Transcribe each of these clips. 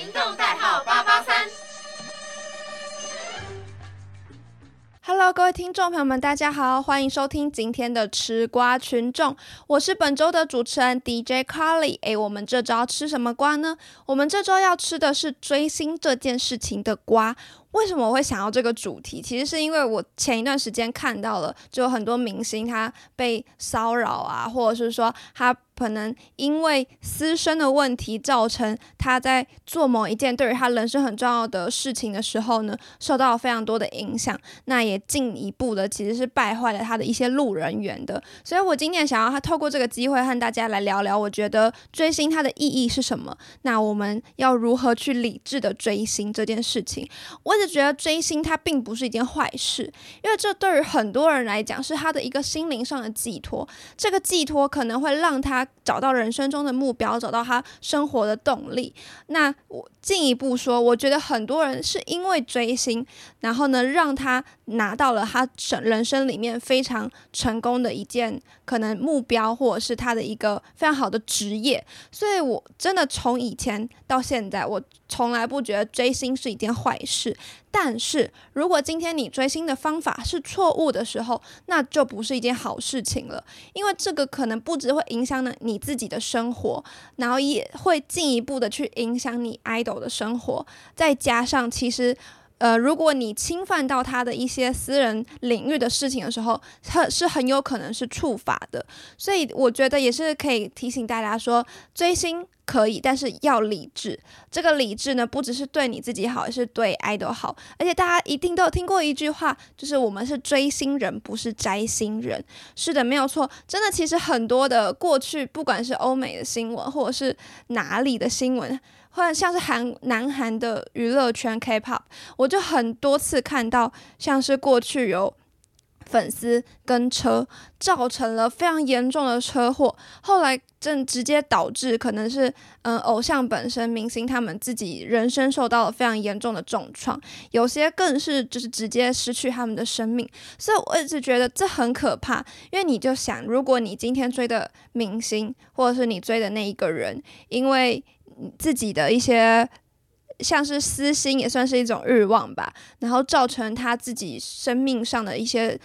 行动代号八八三。Hello，各位听众朋友们，大家好，欢迎收听今天的吃瓜群众，我是本周的主持人 DJ Carly。诶，我们这周要吃什么瓜呢？我们这周要吃的是追星这件事情的瓜。为什么我会想要这个主题？其实是因为我前一段时间看到了，就很多明星他被骚扰啊，或者是说他可能因为私生的问题，造成他在做某一件对于他人生很重要的事情的时候呢，受到了非常多的影响。那也进一步的其实是败坏了他的一些路人缘的。所以我今天想要他透过这个机会和大家来聊聊，我觉得追星它的意义是什么？那我们要如何去理智的追星这件事情？我。是觉得追星它并不是一件坏事，因为这对于很多人来讲是他的一个心灵上的寄托。这个寄托可能会让他找到人生中的目标，找到他生活的动力。那我进一步说，我觉得很多人是因为追星，然后呢，让他拿到了他人生里面非常成功的一件可能目标，或者是他的一个非常好的职业。所以我真的从以前到现在，我从来不觉得追星是一件坏事。但是如果今天你追星的方法是错误的时候，那就不是一件好事情了。因为这个可能不只会影响呢你自己的生活，然后也会进一步的去影响你 idol 的生活。再加上，其实，呃，如果你侵犯到他的一些私人领域的事情的时候，很是很有可能是触法的。所以我觉得也是可以提醒大家说，追星。可以，但是要理智。这个理智呢，不只是对你自己好，也是对爱豆好。而且大家一定都有听过一句话，就是我们是追星人，不是摘星人。是的，没有错。真的，其实很多的过去，不管是欧美的新闻，或者是哪里的新闻，或者像是韩南韩的娱乐圈 K-pop，我就很多次看到，像是过去有。粉丝跟车造成了非常严重的车祸，后来正直接导致可能是嗯偶像本身明星他们自己人生受到了非常严重的重创，有些更是就是直接失去他们的生命，所以我一直觉得这很可怕，因为你就想，如果你今天追的明星或者是你追的那一个人，因为自己的一些。像是私心也算是一种欲望吧，然后造成他自己生命上的一些，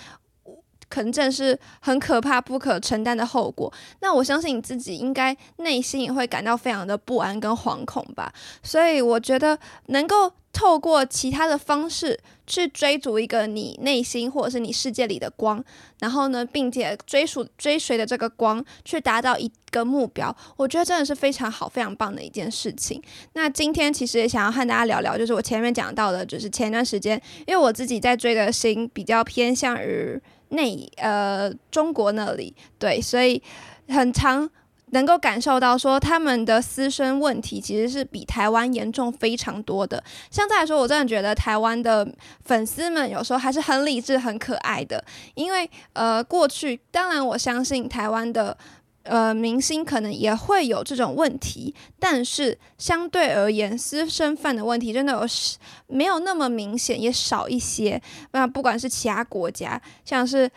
可能正是很可怕、不可承担的后果。那我相信你自己应该内心也会感到非常的不安跟惶恐吧。所以我觉得能够。透过其他的方式去追逐一个你内心或者是你世界里的光，然后呢，并且追逐追随的这个光去达到一个目标，我觉得真的是非常好、非常棒的一件事情。那今天其实也想要和大家聊聊，就是我前面讲到的，就是前一段时间，因为我自己在追的星比较偏向于内呃中国那里，对，所以很长。能够感受到说他们的私生问题其实是比台湾严重非常多的。相对来说，我真的觉得台湾的粉丝们有时候还是很理智、很可爱的。因为呃，过去当然我相信台湾的呃明星可能也会有这种问题，但是相对而言，私生饭的问题真的有没有那么明显，也少一些。那不管是其他国家，像是。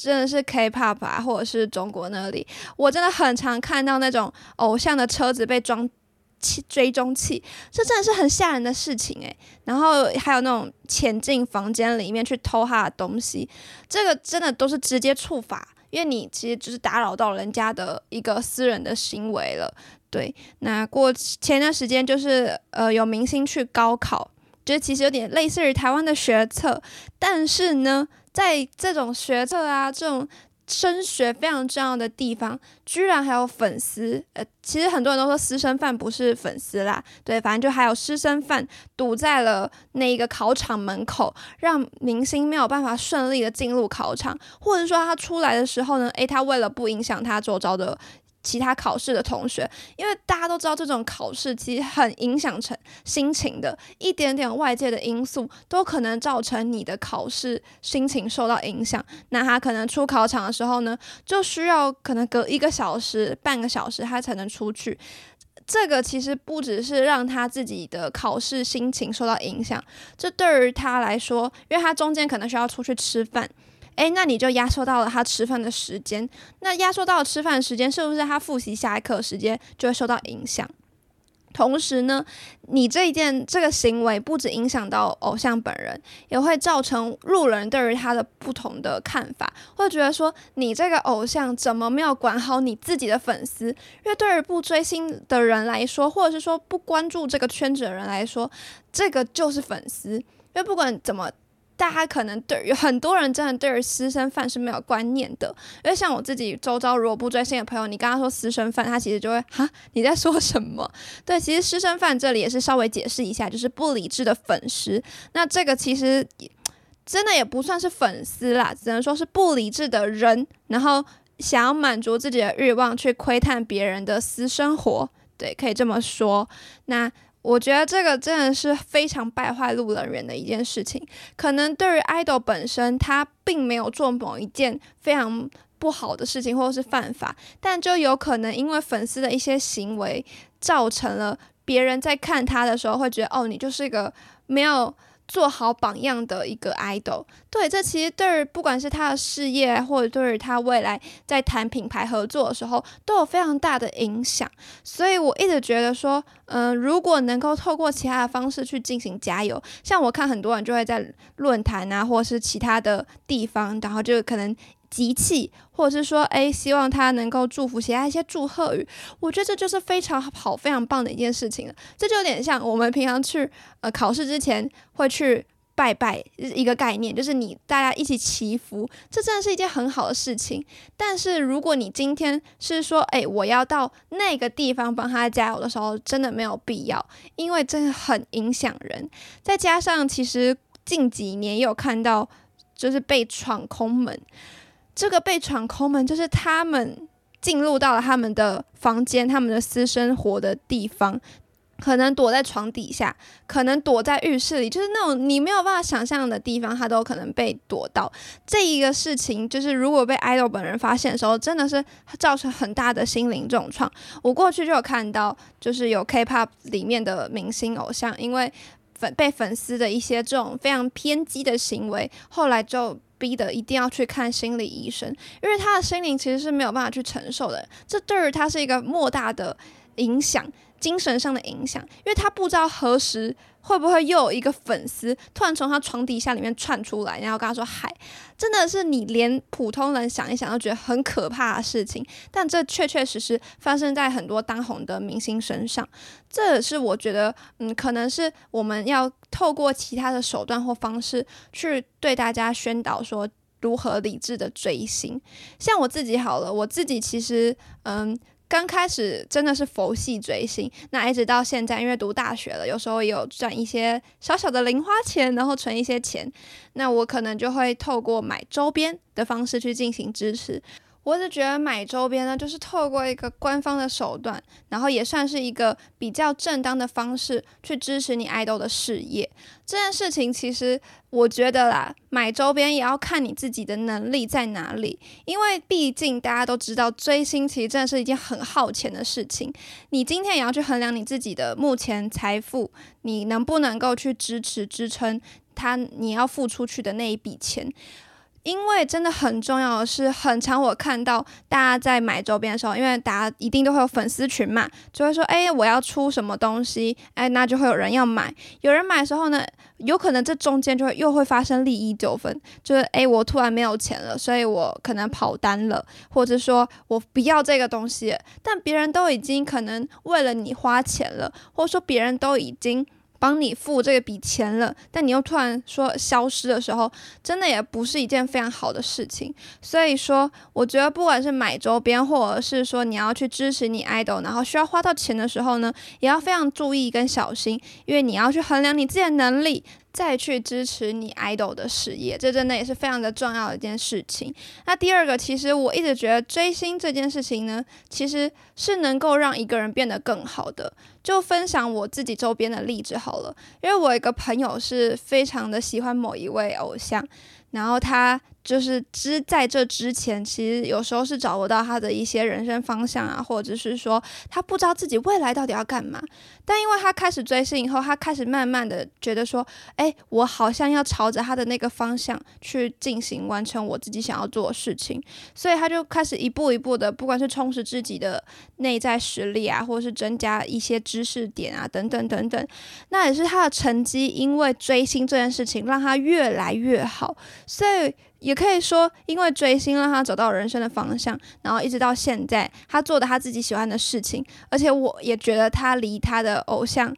真的是 K-pop 啊，或者是中国那里，我真的很常看到那种偶像的车子被装气追踪器，这真的是很吓人的事情诶。然后还有那种潜进房间里面去偷他的东西，这个真的都是直接触法，因为你其实就是打扰到人家的一个私人的行为了。对，那过前段时间就是呃有明星去高考，觉得其实有点类似于台湾的学测，但是呢。在这种学测啊，这种升学非常重要的地方，居然还有粉丝。呃，其实很多人都说私生饭不是粉丝啦，对，反正就还有私生饭堵在了那一个考场门口，让明星没有办法顺利的进入考场，或者说他出来的时候呢，诶，他为了不影响他周遭的。其他考试的同学，因为大家都知道这种考试其实很影响成心情的，一点点外界的因素都可能造成你的考试心情受到影响。那他可能出考场的时候呢，就需要可能隔一个小时、半个小时他才能出去。这个其实不只是让他自己的考试心情受到影响，这对于他来说，因为他中间可能需要出去吃饭。诶，那你就压缩到了他吃饭的时间。那压缩到了吃饭的时间，是不是他复习下一课时间就会受到影响？同时呢，你这一件这个行为不止影响到偶像本人，也会造成路人对于他的不同的看法，会觉得说你这个偶像怎么没有管好你自己的粉丝？因为对于不追星的人来说，或者是说不关注这个圈子的人来说，这个就是粉丝。因为不管怎么。大家可能对于很多人真的对于私生饭是没有观念的，因为像我自己周遭如果不追星的朋友，你跟他说私生饭，他其实就会哈你在说什么？对，其实私生饭这里也是稍微解释一下，就是不理智的粉丝。那这个其实真的也不算是粉丝啦，只能说是不理智的人，然后想要满足自己的欲望去窥探别人的私生活，对，可以这么说。那。我觉得这个真的是非常败坏路人缘的一件事情。可能对于 idol 本身，他并没有做某一件非常不好的事情，或者是犯法，但就有可能因为粉丝的一些行为，造成了别人在看他的时候会觉得，哦，你就是一个没有。做好榜样的一个 idol，对，这其实对于不管是他的事业，或者对于他未来在谈品牌合作的时候，都有非常大的影响。所以我一直觉得说，嗯，如果能够透过其他的方式去进行加油，像我看很多人就会在论坛啊，或者是其他的地方，然后就可能。集气，或者是说，哎，希望他能够祝福，写下一些祝贺语。我觉得这就是非常好、非常棒的一件事情了。这就有点像我们平常去呃考试之前会去拜拜一个概念，就是你大家一起祈福，这真的是一件很好的事情。但是如果你今天是说，哎，我要到那个地方帮他加油的时候，真的没有必要，因为真的很影响人。再加上其实近几年也有看到，就是被闯空门。这个被闯空门，就是他们进入到了他们的房间、他们的私生活的地方，可能躲在床底下，可能躲在浴室里，就是那种你没有办法想象的地方，他都可能被躲到。这一个事情，就是如果被 idol 本人发现的时候，真的是造成很大的心灵重创。我过去就有看到，就是有 K-pop 里面的明星偶像，因为粉被粉丝的一些这种非常偏激的行为，后来就。逼的一定要去看心理医生，因为他的心灵其实是没有办法去承受的，这对于他是一个莫大的影响，精神上的影响，因为他不知道何时。会不会又有一个粉丝突然从他床底下里面窜出来，然后跟他说：“嗨，真的是你连普通人想一想都觉得很可怕的事情。”但这确确实实发生在很多当红的明星身上。这也是我觉得，嗯，可能是我们要透过其他的手段或方式去对大家宣导说如何理智的追星。像我自己好了，我自己其实，嗯。刚开始真的是佛系追星，那一直到现在，因为读大学了，有时候有赚一些小小的零花钱，然后存一些钱，那我可能就会透过买周边的方式去进行支持。我是觉得买周边呢，就是透过一个官方的手段，然后也算是一个比较正当的方式去支持你爱豆的事业。这件事情其实我觉得啦，买周边也要看你自己的能力在哪里，因为毕竟大家都知道，追星其实真的是一件很耗钱的事情。你今天也要去衡量你自己的目前财富，你能不能够去支持支撑他你要付出去的那一笔钱。因为真的很重要的是，很常我看到大家在买周边的时候，因为大家一定都会有粉丝群嘛，就会说，哎，我要出什么东西，哎，那就会有人要买。有人买的时候呢，有可能这中间就会又会发生利益纠纷，就是哎，我突然没有钱了，所以我可能跑单了，或者说我不要这个东西，但别人都已经可能为了你花钱了，或者说别人都已经。帮你付这笔钱了，但你又突然说消失的时候，真的也不是一件非常好的事情。所以说，我觉得不管是买周边，或者是说你要去支持你 idol，然后需要花到钱的时候呢，也要非常注意跟小心，因为你要去衡量你自己的能力。再去支持你 idol 的事业，这真的也是非常的重要的一件事情。那第二个，其实我一直觉得追星这件事情呢，其实是能够让一个人变得更好的。就分享我自己周边的例子好了，因为我一个朋友是非常的喜欢某一位偶像，然后他。就是之在这之前，其实有时候是找不到他的一些人生方向啊，或者是说他不知道自己未来到底要干嘛。但因为他开始追星以后，他开始慢慢的觉得说，哎，我好像要朝着他的那个方向去进行完成我自己想要做的事情，所以他就开始一步一步的，不管是充实自己的内在实力啊，或者是增加一些知识点啊，等等等等。那也是他的成绩，因为追星这件事情让他越来越好，所以。也可以说，因为追星让他找到人生的方向，然后一直到现在，他做的他自己喜欢的事情，而且我也觉得他离他的偶像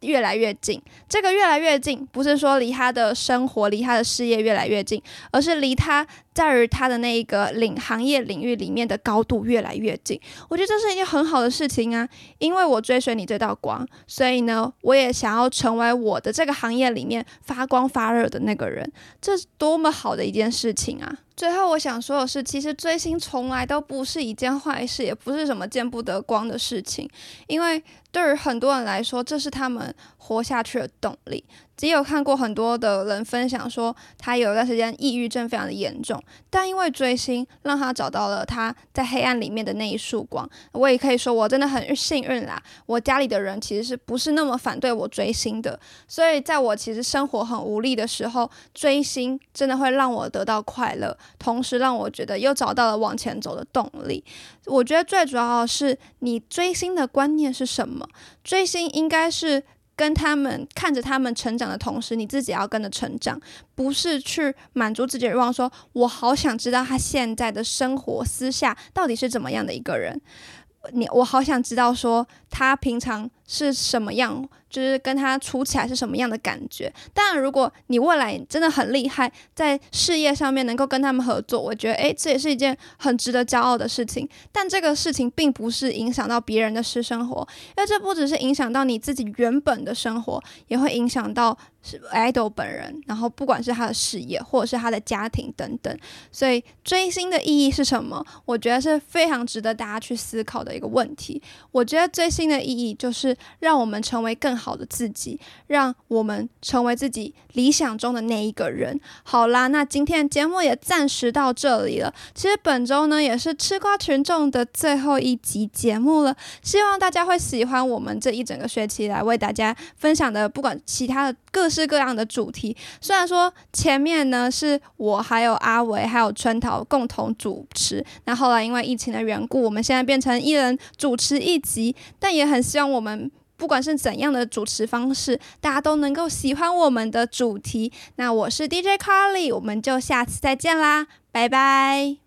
越来越近。这个越来越近，不是说离他的生活、离他的事业越来越近，而是离他。在于他的那一个领行业领域里面的高度越来越近，我觉得这是一件很好的事情啊！因为我追随你这道光，所以呢，我也想要成为我的这个行业里面发光发热的那个人，这是多么好的一件事情啊！最后我想说的是，其实追星从来都不是一件坏事，也不是什么见不得光的事情，因为对于很多人来说，这是他们活下去的动力。只有看过很多的人分享说，他有一段时间抑郁症非常的严重，但因为追星，让他找到了他在黑暗里面的那一束光。我也可以说，我真的很幸运啦。我家里的人其实是不是那么反对我追星的，所以在我其实生活很无力的时候，追星真的会让我得到快乐，同时让我觉得又找到了往前走的动力。我觉得最主要的是，你追星的观念是什么？追星应该是。跟他们看着他们成长的同时，你自己要跟着成长，不是去满足自己的欲望。说我好想知道他现在的生活私下到底是怎么样的一个人，你我好想知道说他平常是什么样。就是跟他处起来是什么样的感觉？当然，如果你未来真的很厉害，在事业上面能够跟他们合作，我觉得诶，这也是一件很值得骄傲的事情。但这个事情并不是影响到别人的私生活，因为这不只是影响到你自己原本的生活，也会影响到是 idol 本人。然后，不管是他的事业，或者是他的家庭等等。所以，追星的意义是什么？我觉得是非常值得大家去思考的一个问题。我觉得追星的意义就是让我们成为更好。的自己，让我们成为自己理想中的那一个人。好啦，那今天的节目也暂时到这里了。其实本周呢，也是吃瓜群众的最后一集节目了。希望大家会喜欢我们这一整个学期来为大家分享的，不管其他的各式各样的主题。虽然说前面呢是我还有阿维还有春桃共同主持，那后来因为疫情的缘故，我们现在变成一人主持一集，但也很希望我们。不管是怎样的主持方式，大家都能够喜欢我们的主题。那我是 DJ Carly，我们就下次再见啦，拜拜。